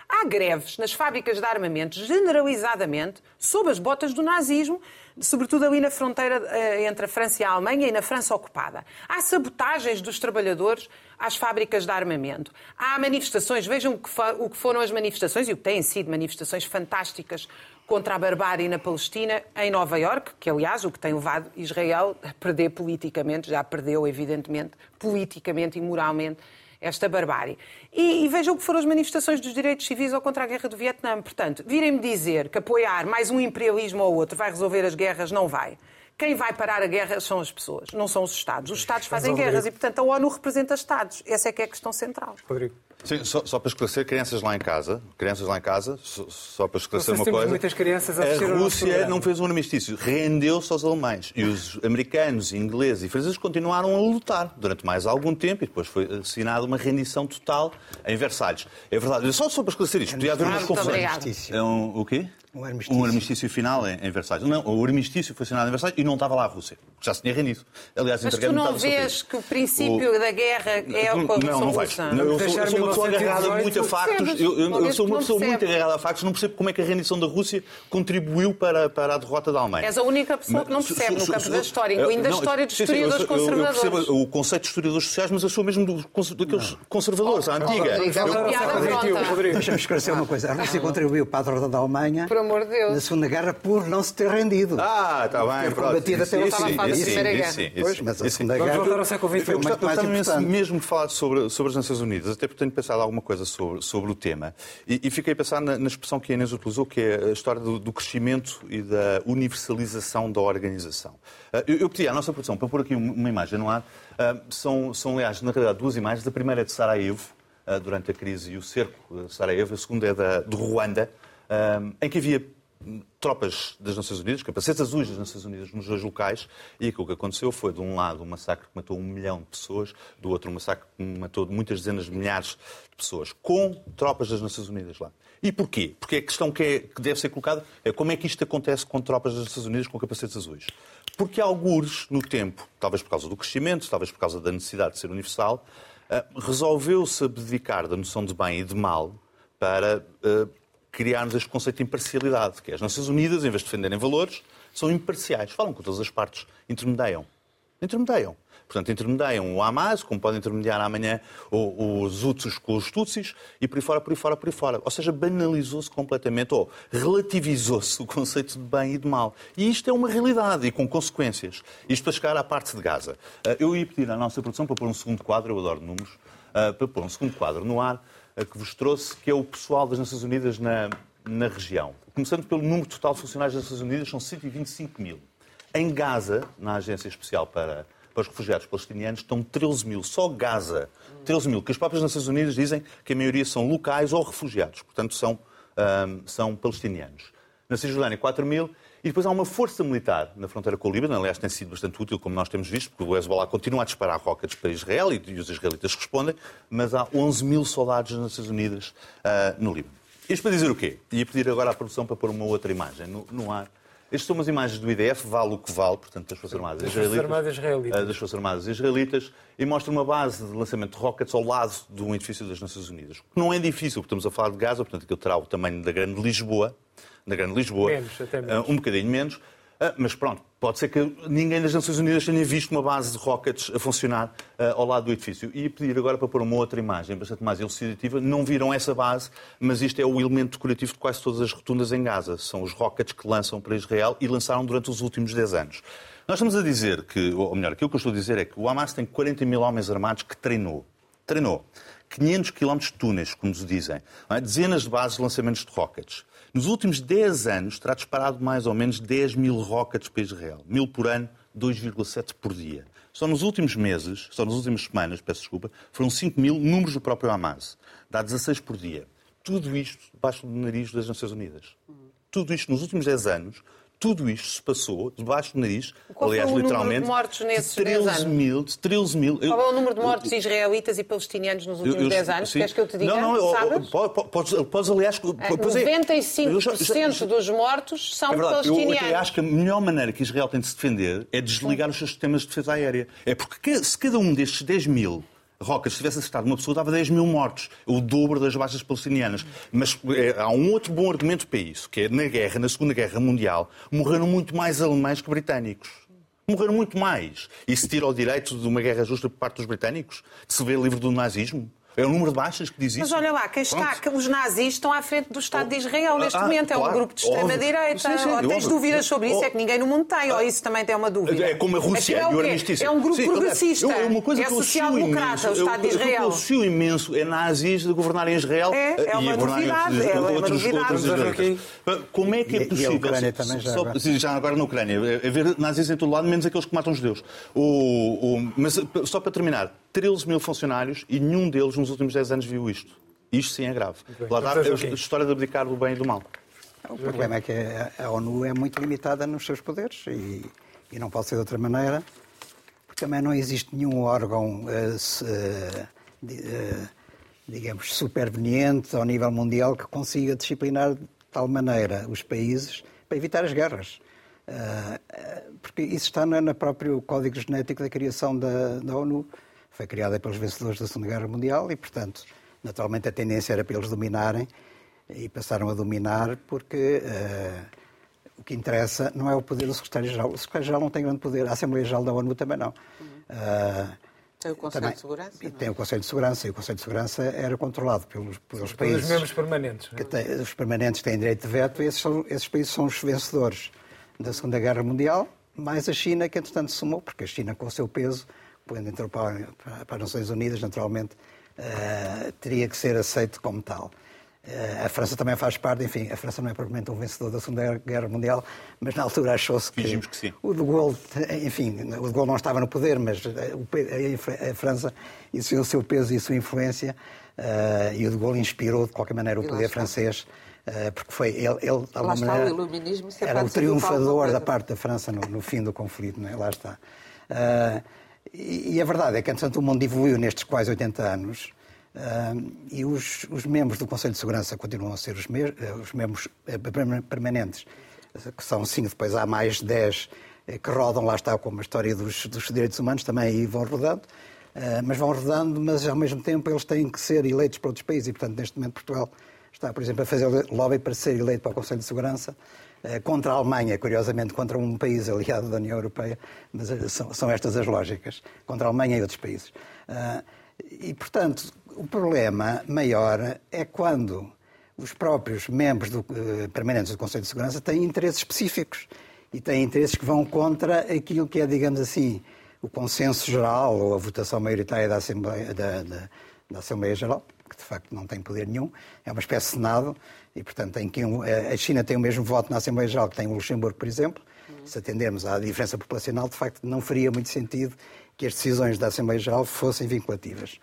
Há greves nas fábricas de armamento, generalizadamente, sob as botas do nazismo, sobretudo ali na fronteira eh, entre a França e a Alemanha e na França ocupada. Há sabotagens dos trabalhadores às fábricas de armamento. Há manifestações, vejam o que, foram as manifestações, e o que têm sido manifestações fantásticas contra a barbárie na Palestina, em Nova Iorque, que aliás o que tem levado Israel a perder politicamente, já perdeu evidentemente, politicamente e moralmente, esta barbárie. E, e vejam o que foram as manifestações dos direitos civis ou contra a guerra do Vietnã. Portanto, virem-me dizer que apoiar mais um imperialismo ou outro vai resolver as guerras, não vai. Quem vai parar a guerra são as pessoas, não são os Estados. Os Estados fazem Rodrigo. guerras e, portanto, a ONU representa Estados. Essa é que é a questão central. Rodrigo. Sim, só, só para esclarecer, crianças lá em casa, crianças lá em casa, só, só para esclarecer uma coisa. muitas crianças a a Rússia não fez um armistício, rendeu-se aos alemães. E os americanos, ingleses e franceses continuaram a lutar durante mais algum tempo e depois foi assinada uma rendição total em Versalhes. É verdade, só, só para esclarecer isto, podia haver umas confusões. É um, o quê? Um armistício. Um armistício final em, em Versalhes. Não, o armistício foi assinado em Versalhes e não estava lá a Rússia. Já se tinha rendido. Aliás, Mas tu não vês que o princípio da guerra é a não, não vais. Não, eu, sou, eu sou uma pessoa 1918, agarrada muito a factos. Eu, eu- eu sou uma pessoa muito agarrada a factos. Não percebo como é que a rendição da Rússia contribuiu para, para a derrota da Alemanha. És a única pessoa que não Mas, percebe no campo da história, incluindo a história dos sim, sim, eu- historiadores eu- eu conservadores. percebo o conceito de historiadores sociais, mas eu sou mesmo daqueles conservadores, a antiga. Deixa-me esclarecer uma coisa. A Rússia contribuiu para a derrota da Alemanha amor de Deus. na Segunda Guerra por não se ter rendido. Ah, está bem, Ter pronto. combatido Isso, até isso, fim. isso, Estava a isso, Primeira Guerra. isso, Pois, isso, mas a. Segunda Vamos Guerra voltar ao século XX. foi Eu muito mais importante. mesmo falar sobre, sobre as Nações Unidas, até porque tenho pensado alguma coisa sobre, sobre o tema. E, e fiquei a pensar na, na expressão que a Inês utilizou, que é a história do, do crescimento e da universalização da organização. Ah, Eu, eu pedi à nossa produção para pôr aqui uma, imagem no ar. Ah, São, são, aliás, na realidade, duas imagens. A primeira é de Sarajevo, ah, durante a crise e o cerco de Sarajevo. A segunda é da, de Ruanda, em que havia tropas das Nações Unidas, capacetes azuis das Nações Unidas nos dois locais, e aquilo que aconteceu foi, de um lado, um massacre que matou um milhão de pessoas, do outro, um massacre que matou muitas dezenas de milhares de pessoas, com tropas das Nações Unidas lá. E porquê? Porque a questão que, é- que deve ser colocada é como é que isto acontece com tropas das Nações Unidas com capacetes azuis. Porque há algures no tempo, talvez por causa do crescimento, talvez por causa da necessidade de ser universal, ah, resolveu-se abdicar da noção de bem e de mal para ah, criarmos este conceito de imparcialidade, que é as Nações Unidas, em vez de defenderem valores, são imparciais. Falam com todas as partes, intermediam. Intermediam. Portanto, intermediam o Hamas, como podem intermediar amanhã os Hutsis com os Tutsis, e por aí fora, por aí fora, por aí fora. Ou seja, banalizou-se completamente, ou relativizou-se o conceito de bem e de mal. E isto é uma realidade e com consequências. Isto para chegar à parte de Gaza. Ah, Eu ia pedir à nossa produção para pôr um segundo quadro, eu adoro números, ah, para pôr um segundo quadro no ar, que vos trouxe, que é o pessoal das Nações Unidas na, na região. Começando pelo número total de funcionários das Nações Unidas, são 125 mil. Em Gaza, na Agência Especial para, para os Refugiados Palestinianos, estão 13 mil. Só Gaza. 13 mil. Que as próprias Nações Unidas dizem que a maioria são locais ou refugiados. Portanto, são, ahm, são palestinianos. Na Cisjordânia, 4 mil. E depois há uma força militar na fronteira com o Líbano. Aliás, tem sido bastante útil, como nós temos visto, porque o Hezbollah continua a disparar rockets para Israel e, os israelitas respondem. Mas há 11 mil soldados das Nações Unidas ah, no Líbano. Isto para dizer o quê? Ia pedir agora à produção para pôr uma outra imagem no, no ar. Estas são umas imagens do IDF, vale o que vale, portanto, das Forças Armadas Das Israelitas. Armadas Israelitas. ah, das Forças Armadas Israelitas e mostra uma base de lançamento de rockets ao lado de um edifício das Nações Unidas. O que não é difícil, porque estamos a falar de Gaza, portanto, aquilo terá o tamanho da Grande Lisboa, da Grande Lisboa, Menos, até menos. ah, um bocadinho menos. Ah, Mas pronto, pode ser que ninguém das Nações Unidas tenha visto uma base de rockets a funcionar ah, ao lado do edifício. E pedir agora para pôr uma outra imagem bastante mais elucidativa. Não viram essa base, mas isto é o elemento decorativo de quase todas as rotundas em Gaza. São os rockets que lançam para Israel e lançaram durante os últimos 10 anos. Nós estamos a dizer que, ou melhor, aquilo que eu estou a dizer é que o Hamas tem 40 mil homens armados que treinou. Treinou. 500 quilómetros de túneis, como se dizem. é? Dezenas de bases de lançamentos de rockets. Nos últimos 10 anos terá disparado mais ou menos 10 mil rockets para Israel. Mil por ano, 2,7 por dia. Só nos últimos meses, só nas últimas semanas, peço desculpa, foram 5 mil números do próprio Hamas. Dá 16 por dia. Tudo isto debaixo do nariz das Nações Unidas. Tudo isto nos últimos 10 anos, tudo isto se passou debaixo do nariz, Qual foi aliás, o número de literalmente, mortos nesses de 10 13 anos? mil, de 13 mil. Qual é o número de mortos israelitas e palestinianos nos últimos Eu- eu- 10 anos? sim. Queres que eu te diga? Não, não, Sabes? po- po- podes, podes, aliás. pois é. 95% Eu já- já- já- dos mortos são é verdade, eu palestinianos. até acho que a melhor maneira que Israel tem de se defender é desligar os seus sistemas de defesa aérea. É porque se cada um destes 10 mil rocas tivesse acertado uma pessoa, dava 10 mil mortos. O dobro das baixas palestinianas. Mas é, há um outro bom argumento para isso, que é na guerra, na Segunda Guerra Mundial, morreram muito mais alemães que britânicos. Morreram muito mais. E se tira o direito de uma guerra justa por parte dos britânicos? De se ver livre do nazismo? É o número de baixas que diz isso. Mas olha lá, quem está, Pronto. os nazis estão à frente do Estado de Israel neste Ah, momento. É um claro, grupo de extrema-direita. Ou tens dúvidas sobre isso? Oh. É que ninguém no mundo tem. Ou isso também tem uma dúvida? É como a Rússia Aquilo é e o o quê? armistício. É um grupo Sim, aliás, progressista. eu- uma coisa é que eu social-democrata, o Estado de eu- Israel. Eu associo imenso é nazis de governarem Israel É, é e uma novidade, é uma novidade. Como é que é e a possível... Ucrânia também já agora. sim, já agora na Ucrânia. É é ver nazis em todo lado, menos aqueles que matam judeus. O, o, mas só para terminar, 13 mil funcionários e nenhum deles nos últimos 10 anos viu isto. Isto sim é grave. Lá está Vamos ver a história de abdicar do bem e do mal. O problema é que a ONU é muito limitada nos seus poderes e, e não pode ser de outra maneira, porque também não existe nenhum órgão, eh, se, eh, eh, digamos, superveniente ao nível mundial que consiga disciplinar de tal maneira os países para evitar as guerras. Porque isso está no no próprio Código Genético da criação da, da ONU. Foi criada pelos vencedores da Segunda Guerra Mundial e, portanto, naturalmente a tendência era para eles dominarem e passaram a dominar porque eh, o que interessa não é o poder do secretário-geral. O secretário-geral não tem grande poder, a Assembleia-Geral da ONU também não. Eh, Tem o Conselho também- de Segurança, E não é? tem o Conselho de Segurança, e o Conselho de Segurança era controlado pelos, pelos Pelos países. membros permanentes. que têm- os permanentes têm direito de veto, e esses, são, esses países são os vencedores da Segunda Guerra Mundial, mais a China, que entretanto se sumou, porque a China, com o seu peso, quando entrou para, para- para as Nações Unidas, naturalmente, eh, teria que ser aceito como tal. Eh, a França também faz parte, enfim, a França não é propriamente um vencedor da Segunda Guerra Mundial, mas na altura achou-se que, que sim. o de Gaulle, enfim, o de Gaulle não estava no poder, mas eh, o a, França, é o seu peso e a sua influência, eh, e o de Gaulle inspirou de qualquer maneira o poder está. francês, porque foi ele, ele de alguma o maneira, iluminismo, sempre era o triunfador da parte da França no, no fim do conflito, não é? Lá está. Ah, e, e a verdade é que, entretanto, o mundo evoluiu nestes quase 80 anos ah, e os, os membros do Conselho de Segurança continuam a ser os, me- eh, os membros eh, perma- permanentes, que são cinco, depois há mais 10 eh, que rodam, lá está, como a história dos, dos direitos humanos, também aí vão rodando. Mas vão rodando, mas ao mesmo tempo eles têm que ser eleitos para outros países e, portanto, neste momento Portugal está, por exemplo, a fazer lobby para ser eleito para o Conselho de Segurança eh, contra a Alemanha, curiosamente contra um país aliado da União Europeia, mas eh, são, são estas as lógicas, contra a Alemanha e outros países. Ah, e, portanto, o problema maior é quando os próprios membros do, eh, permanentes do Conselho de Segurança têm interesses específicos e têm interesses que vão contra aquilo que é, digamos assim, o consenso geral ou a votação maioritária da Assembleia, da, da- da Assembleia Geral, que de facto não tem poder nenhum, é uma espécie de Senado e, portanto, tem que a China tem o mesmo voto na Assembleia Geral que tem o Luxemburgo, por exemplo. Se atendermos à diferença populacional, de facto, não faria muito sentido que as decisões da Assembleia Geral fossem vinculativas.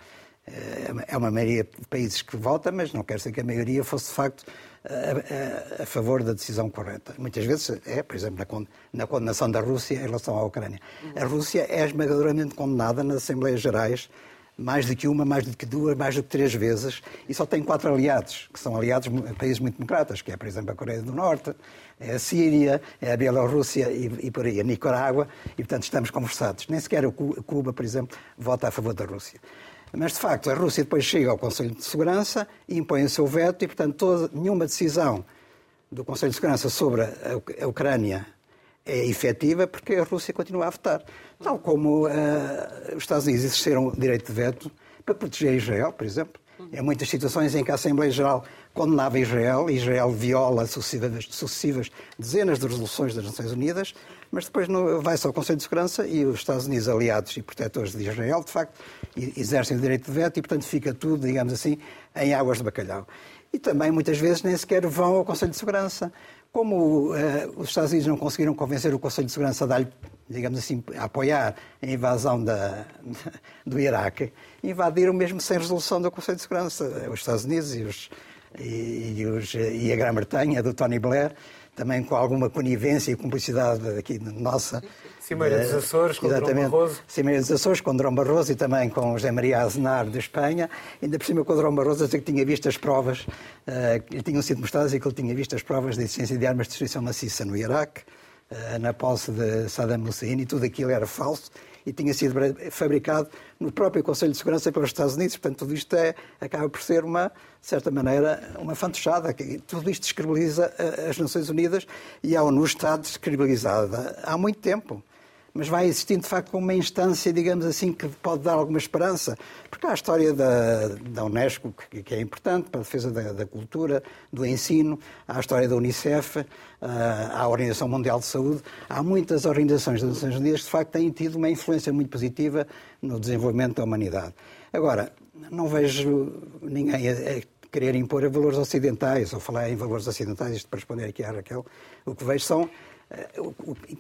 Eh, É uma maioria de países que vota, mas não quer dizer que a maioria fosse, de facto, a, a- a favor da decisão correta. Muitas vezes é, por exemplo, na condenação da Rússia em relação à Ucrânia. A Rússia é esmagadoramente condenada nas Assembleias Gerais, mais do que uma, mais do que duas, mais do que três vezes, e só tem quatro aliados, que são aliados países muito democratas, que é, por exemplo, a Coreia do Norte, é a Síria, é a Bielorrússia e, e por aí, a Nicarágua, e, portanto, estamos conversados. Nem sequer o Cu- Cuba, por exemplo, vota a favor da Rússia. Mas, de facto, a Rússia depois chega ao Conselho de Segurança e impõe o seu veto e, portanto, toda, nenhuma decisão do Conselho de Segurança sobre a Ucrânia é efetiva porque a Rússia continua a votar. Tal como eh, os Estados Unidos exerceram o direito de veto para proteger Israel, por exemplo. Em muitas situações em que a Assembleia Geral condenava Israel, Israel viola sucessivas, sucessivas dezenas de resoluções das Nações Unidas, mas depois vai-se ao Conselho de Segurança e os Estados Unidos, aliados e protetores de Israel, de facto, exercem o direito de veto e, portanto, fica tudo, digamos assim, em águas de bacalhau. E também, muitas vezes, nem sequer vão ao Conselho de Segurança. Como eh, os Estados Unidos não conseguiram convencer o Conselho de Segurança a dar-lhe, digamos assim, a apoiar a invasão da, do Iraque, invadiram mesmo sem resolução do Conselho de Segurança. Os Estados Unidos e os, e, e, os, e a Grã-Bretanha, do Tony Blair, também com alguma conivência e cumplicidade aqui nossa. Cimeira dos Açores com Exatamente. Dom Barroso. Cimeira dos Açores com Dom Barroso e também com José Maria Azenar de Espanha. Ainda por cima com o Dom Barroso a dizer que tinha visto as provas, uh, que lhe tinham sido mostradas e que ele tinha visto as provas da existência de armas de destruição maciça no Iraque, uh, na posse de Saddam Hussein, e tudo aquilo era falso e tinha sido fabricado no próprio Conselho de Segurança pelos Estados Unidos. Portanto, tudo isto é, acaba por ser uma, de certa maneira, uma fantochada. Tudo isto descredibiliza eh, as Nações Unidas e a ONU está descredibilizada há muito tempo mas vai existindo de facto uma instância, digamos assim, que pode dar alguma esperança. Porque há a história da, da Unesco, que, que, é importante para a defesa da, da, cultura, do ensino, há a história da Unicef, há a Organização Mundial de Saúde. Há muitas organizações das Nações Unidas que de facto têm tido uma influência muito positiva no desenvolvimento da humanidade. Agora, não vejo ninguém a, querer impor valores ocidentais, ou falar em valores ocidentais, isto para responder aqui à Raquel, o que vejo são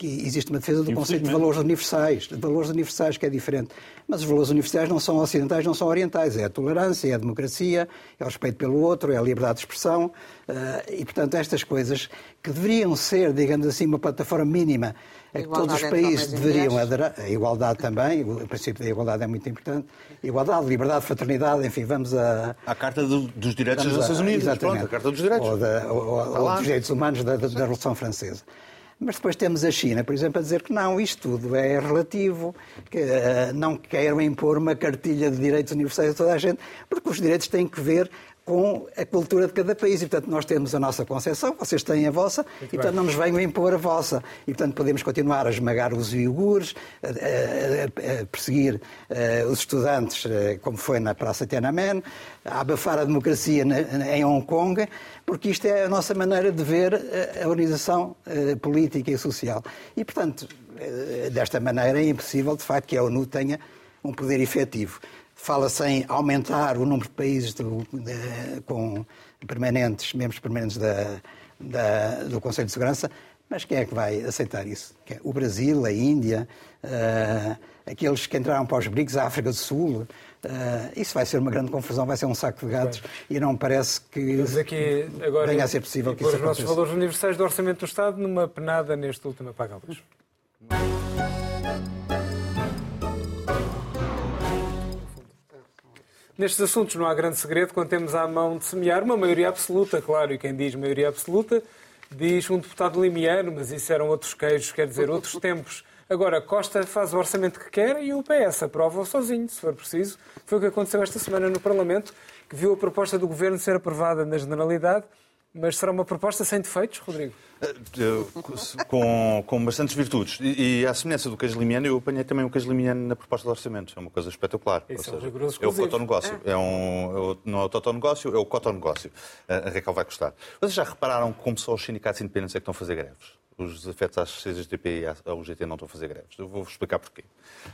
existe uma defesa do conceito de valores universais, de valores universais que é diferente. Mas os valores universais não são ocidentais, não são orientais. É a tolerância, é a democracia, é o respeito pelo outro, é a liberdade de expressão. Eh, e, portanto, estas coisas que deveriam ser, digamos assim, uma plataforma mínima a que todos os países deveriam aderir. A igualdade também, o princípio da igualdade é muito importante. Igualdade, liberdade, fraternidade, enfim, vamos a. A Carta do, dos Direitos das Nações Unidas. Exatamente. Pronto, a Carta dos Direitos. Ou, da, ou, ou dos Direitos Humanos da, da, da Revolução Francesa. Mas depois temos a China, por exemplo, a dizer que não, isto tudo é relativo, que uh, não queiram impor uma cartilha de direitos universais a toda a gente, porque os direitos têm que ver com a cultura de cada país. E, portanto, nós temos a nossa concepção, vocês têm a vossa, Muito e, portanto, bem. não nos venham impor a vossa. E, portanto, podemos continuar a esmagar os iogures, a, a, a perseguir uh, os estudantes, uh, como foi na Praça Tiananmen, a abafar a democracia na, em Hong Kong, porque isto é a nossa maneira de ver a organização política e social. E, portanto, desta maneira é impossível, de facto, que a ONU tenha um poder efetivo. Fala-se em aumentar o número de países do, de, com permanentes, membros permanentes da, da, do Conselho de Segurança, mas quem é que vai aceitar isso? É o Brasil, a Índia, uh, aqueles que entraram para os BRICS, a África do Sul. Uh, isso vai ser uma grande confusão, vai ser um saco de gatos Bem, e não parece que aqui, agora, venha a ser possível que isso aconteça. os nossos valores universais do Orçamento do Estado numa penada neste último apaga-luz. Nestes assuntos não há grande segredo quando temos à mão de semear uma maioria absoluta, claro, e quem diz maioria absoluta diz um deputado limiano, mas isso eram outros queijos, quer dizer, outros tempos. Agora, Costa faz o orçamento que quer e o PS aprova-o sozinho, se for preciso. Foi o que aconteceu esta semana no Parlamento, que viu a proposta do Governo ser aprovada na generalidade mas será uma proposta sem defeitos, Rodrigo? Eh, com, com bastantes virtudes. E, e à semelhança do queijo limiano, eu apanhei também o queijo limiano na proposta de orçamento. É uma coisa espetacular. Isso Ou é, um é o cotonegócio. É. é um, é não é o totonegócio, é o cotonegócio. A Raquel vai gostar. Vocês já repararam como só os sindicatos independentes é que estão a fazer greves? Os afetos às CGTP e ao GT não estão a fazer greves. Eu vou-vos explicar porquê.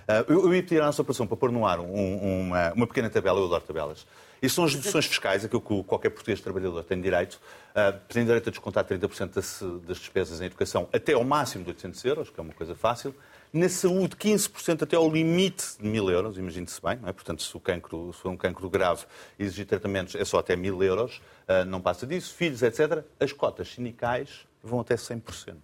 Eh, eu, eu ia pedir à nossa operação para pôr no ar um, uma, uma pequena tabela, eu adoro tabelas, isso são as deduções fiscais, aquilo que qualquer português trabalhador tem direito. Uh, tem direito a descontar 30% das, despesas em educação até ao máximo de 800 euros, que é uma coisa fácil. Na saúde, 15% até ao limite de 1000 euros, imagine-se bem, é? Portanto, se, o cancro, se for um cancro grave e exigir tratamentos, é só até 1000 euros, uh, não passa disso. Filhos, etc. As cotas sindicais vão até 100%.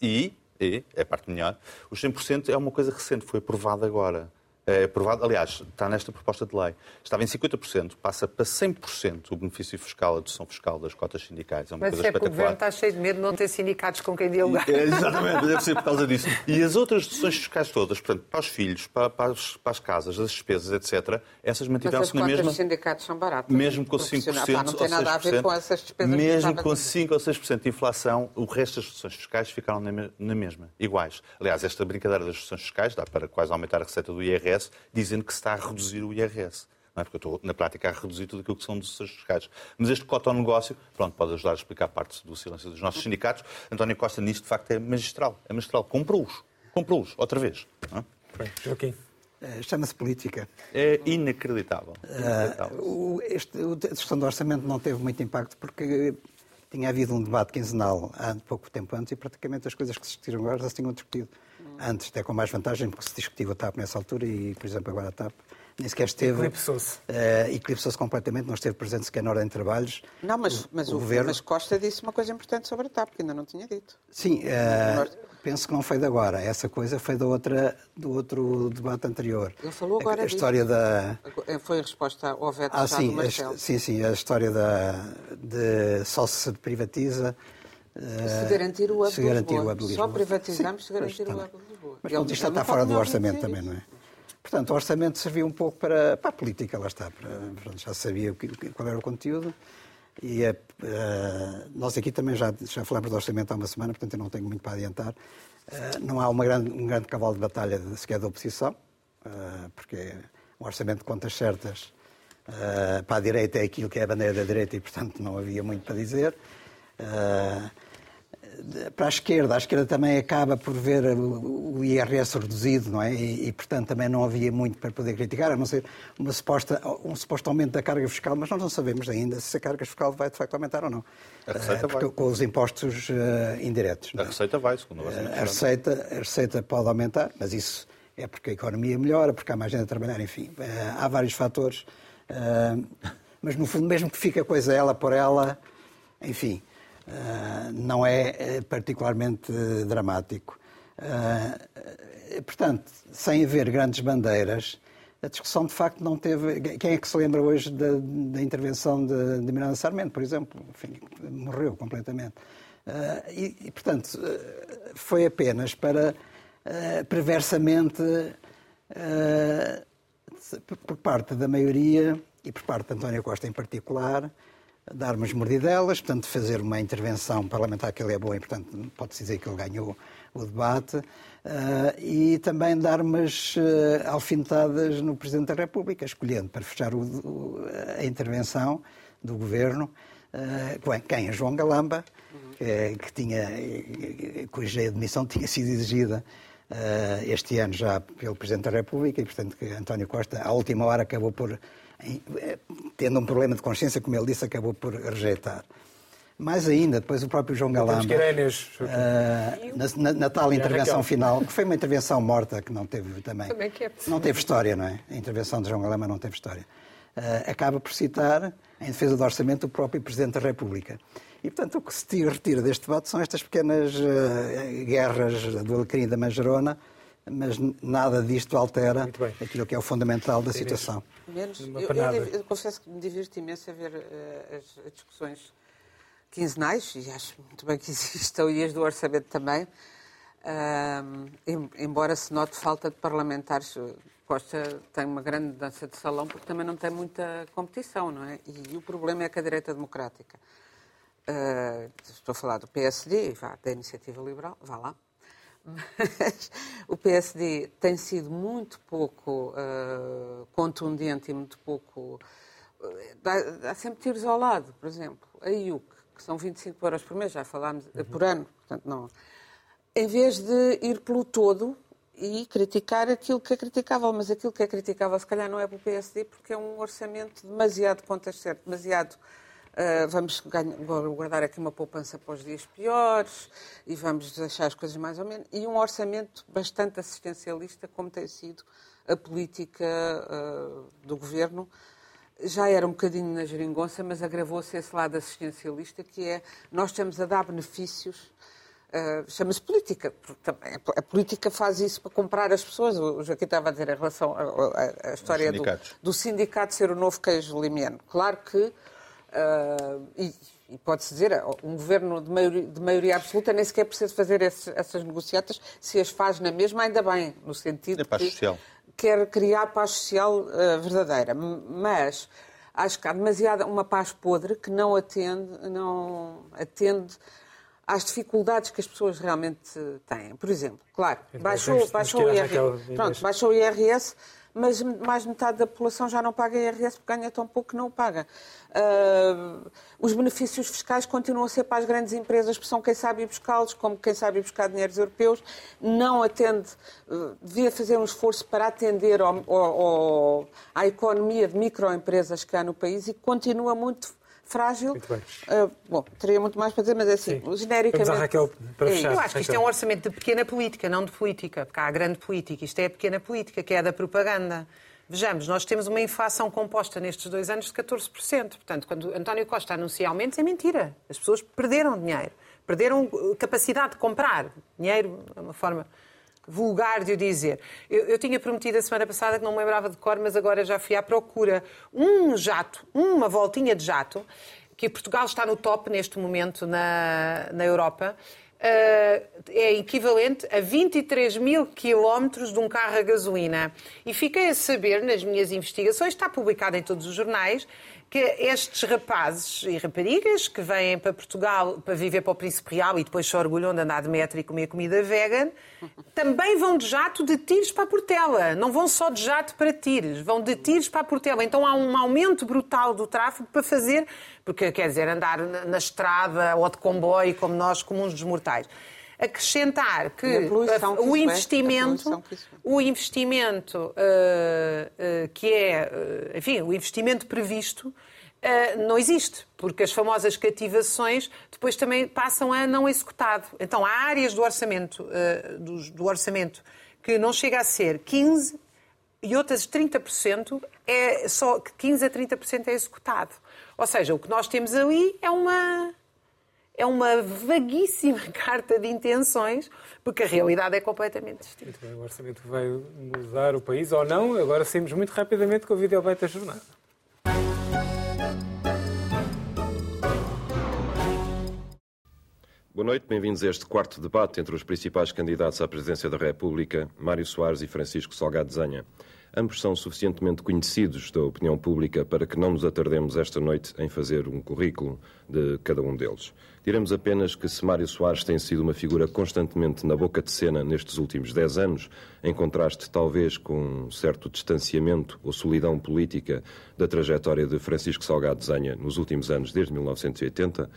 E, e é a parte melhor, os 100% é uma coisa recente, foi aprovada agora é aprovado, aliás, está nesta proposta de lei, estava em 50%, passa para 100% o benefício fiscal, a dedução fiscal das cotas sindicais. É uma Mas coisa é que o Governo está cheio de medo de não ter sindicatos com quem dialogar. É, exatamente, deve ser por causa disso. E as outras deduções fiscais todas, portanto, para os filhos, para, para, as, para as, casas, as despesas, etc., essas mantiveram-se na mesma... Mas os sindicatos são baratos. Mesmo com 5% Pá, não tem nada a ver com essas despesas. Mesmo com 5% ou 6% de inflação, o resto das deduções fiscais ficaram na mesma, iguais. Aliás, esta brincadeira das deduções fiscais dá para quase aumentar a receita do IRS, dizendo que se está a reduzir o IRS. Não é? Porque eu estou, na prática, a reduzir tudo aquilo que são decisões fiscais. Mas este cotonegócio, pronto, pode ajudar a explicar parte do silêncio dos nossos sindicatos. António Costa, nisto, de facto, é magistral. É magistral. Comprou-os. Comprou-os, outra vez. Não é? Joaquim. Uh, Chama-se política. É inacreditável. Uh, este, a questão do orçamento não teve muito impacto porque tinha havido um debate quinzenal há pouco tempo antes e praticamente as coisas que se discutiram agora já se tinham discutido antes, até com mais vantagem, porque se discutiu a TAP nessa altura e, por exemplo, agora a TAP nem sequer esteve. Eclipsou-se. Uh, Eclipsou-se completamente, não esteve presente sequer na ordem de trabalhos. Não, mas, mas o, o governo... mas Costa disse uma coisa importante sobre a TAP, que ainda não tinha dito. Sim, uh, penso que não foi de agora. Essa coisa foi da outra, do outro debate anterior. Ele falou agora a, a história da Foi a resposta ao veto ah, sim, do Marcelo. A, sim, sim, a história da, de só se privatiza se garantir o hub se garantir Lisboa. O hub de Lisboa. Só privatizamos se garantir o hub de Lisboa. Mas pronto, isto está fora do orçamento também, não é? Portanto, o orçamento serviu um pouco para, para a política, lá está. Para, pronto, já sabia qual era o conteúdo. E uh, nós aqui também já, já falamos do orçamento há uma semana, portanto eu não tenho muito para adiantar. Uh, não há uma grande, um grande cavalo de batalha de, sequer da oposição, porque um orçamento de contas certas para a direita é aquilo que é a bandeira da direita e, portanto, não havia muito para dizer. Uh, para a esquerda, a esquerda também acaba por ver o IRS reduzido, não é? E, e, portanto, também não havia muito para poder criticar, a não ser uma suposta, um suposto aumento da carga fiscal, mas nós não sabemos ainda se a carga fiscal vai de facto aumentar ou não. A receita uh, porque, vai. Com os impostos uh, indiretos. A é? receita vai, segundo a, a receita, a receita pode aumentar, mas isso é porque a economia melhora, porque há mais gente a trabalhar, enfim. há vários fatores. mas, no fundo, mesmo que fique a coisa ela por ela, enfim ah, não é eh, particularmente dramático. Ah, portanto, sem haver grandes bandeiras, a discussão de facto não teve. Quem é que se lembra hoje da, da intervenção de, de Miranda Sarmento, por exemplo? Enfim, morreu completamente. Uh, e, e, portanto, foi apenas para, perversamente, por parte da maioria e por parte de António Costa em particular, dar umas mordidelas, portanto, fazer uma intervenção parlamentar que ele é bom e, portanto, pode-se dizer que ele ganhou o debate, uh, e também dar umas uh, alfinetadas no Presidente da República, escolhendo para fechar o, o, a intervenção do Governo, uh, quem? João Galamba, que, que, tinha, cuja admissão tinha sido exigida este ano já pelo Presidente da República e, portanto, que António Costa, à última hora, acabou por tendo um problema de consciência, como ele disse, acabou por rejeitar. Mais ainda, depois o próprio João Galamba, uh, na, na, tal intervenção final, que foi uma intervenção morta, que não teve também, também é não teve história, não é? A intervenção de João Galamba não teve história. Uh, acaba por citar, em defesa do orçamento, o próprio Presidente da República. E, portanto, o que se tira, retira deste debate são estas pequenas uh, guerras do Alecrim e da Manjerona, mas nada disto altera aquilo que é o fundamental da situação. Menos, eu, eu, eu, confesso que me divirto imenso a ver uh, as, as, discussões quinzenais, e acho muito bem que existam, e as do orçamento também, uh, embora se note falta de parlamentares. Costa tem uma grande dança de salão porque também não tem muita competição, não é? E, e o problema é que a direita democrática, uh, estou a falar do PSD, vá, da Iniciativa Liberal, vá lá, mas o PSD tem sido muito pouco uh, contundente e muito pouco. Uh, dá, dá, sempre tiros ao lado, por exemplo. A IUC, que são 25 euros por mês, já falámos, uhum. por ano, portanto não. Em vez de ir pelo todo e criticar aquilo que é criticável, mas aquilo que é criticável se calhar não é para o PSD porque é um orçamento demasiado contas certas, demasiado Uh, vamos guardar aqui uma poupança para os dias piores e vamos deixar as coisas mais ou menos. E um orçamento bastante assistencialista, como tem sido a política uh, do governo. Já era um bocadinho na geringonça, mas agravou-se esse lado assistencialista, que é nós estamos a dar benefícios Uh, chama-se política. A política faz isso para comprar as pessoas. O Joaquim estava a dizer em relação à história do, do, sindicato ser o novo queijo limiano. Claro que Uh, e, e pode-se dizer, um governo de maioria, de maioria, absoluta nem sequer precisa fazer esses, essas negociatas, se as faz na mesma, ainda bem, no sentido é paz social. quer criar paz social uh, verdadeira. Mas acho que há demasiada uma paz podre que não atende, não atende às dificuldades que as pessoas realmente têm. Por exemplo, claro, baixou, baixou, o IRS, pronto, baixou o IRS mas mais metade da população já não paga IRS porque ganha tão pouco que não o paga. Uh, os benefícios fiscais continuam a ser para as grandes empresas, porque são quem sabe ir buscá-los, como quem sabe ir buscar dinheiros europeus, não atende, uh, devia fazer um esforço para atender ao, ao, ao, à economia de microempresas que há no país e continua muito frágil. Muito bem. Uh, bom, teria muito mais para dizer, mas é assim, Sim. genericamente... Vamos Raquel para é fechar. Eu acho que isto é um orçamento de pequena política, não de política, porque há a grande política. Isto é a pequena política, que é a da propaganda. Vejamos, nós temos uma inflação composta nestes dois anos de 14%. Portanto, quando António Costa anuncia aumentos, é mentira. As pessoas perderam dinheiro, perderam uh, capacidade de comprar. Dinheiro é uma forma vulgar de o dizer. Eu, eu, tinha prometido a semana passada que não me lembrava de cor, mas agora já fui à procura. Um jato, uma voltinha de jato, que Portugal está no top neste momento na, na Europa, uh, é equivalente a 23 mil quilómetros de um carro a gasolina. E fiquei a saber, nas minhas investigações, está publicado em todos os jornais, que estes rapazes e raparigas que vêm para Portugal para viver para o Príncipe Real e depois se orgulham de andar de metro e comer comida vegan, também vão de jato de tiros para a Portela. Não vão só de jato para tiros, vão de tiros para a Portela. Então há um aumento brutal do tráfego para fazer, porque quer dizer, andar na estrada ou de comboio, como nós, comuns dos mortais acrescentar que o investimento, o investimento uh, uh, que é, uh, enfim, o investimento previsto não existe, porque as famosas cativações depois também passam a não executado. Então há áreas do orçamento, do, do orçamento que não chega a ser 15 e outras 30% é só 15 a 30% é executado. Ou seja, o que nós temos ali é uma é uma vaguíssima carta de intenções, porque a realidade é completamente distinta. Muito bem, o orçamento vai mudar o país ou não? Agora saímos muito rapidamente com o vídeo da jornada. Boa noite, bem-vindos a este quarto debate entre os principais candidatos à presidência da República, Mário Soares e Francisco Salgado Zanha. Ambos são suficientemente conhecidos da opinião pública para que não nos atardemos esta noite em fazer um currículo de cada um deles. Diremos apenas que se Mário Soares tem sido uma figura constantemente na boca de cena nestes últimos dez anos, em contraste talvez com um certo distanciamento ou solidão política da trajetória de Francisco Salgado Zanha nos últimos anos, desde 1980,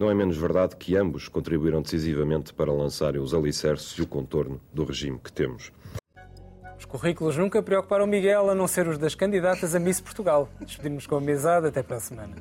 não é menos verdade que ambos contribuíram decisivamente para lançarem os alicerces e o contorno do regime que temos. Os currículos nunca preocuparam Miguel, a não ser os das candidatas a Miss Portugal. Despedimos com a amizade. Até para a semana.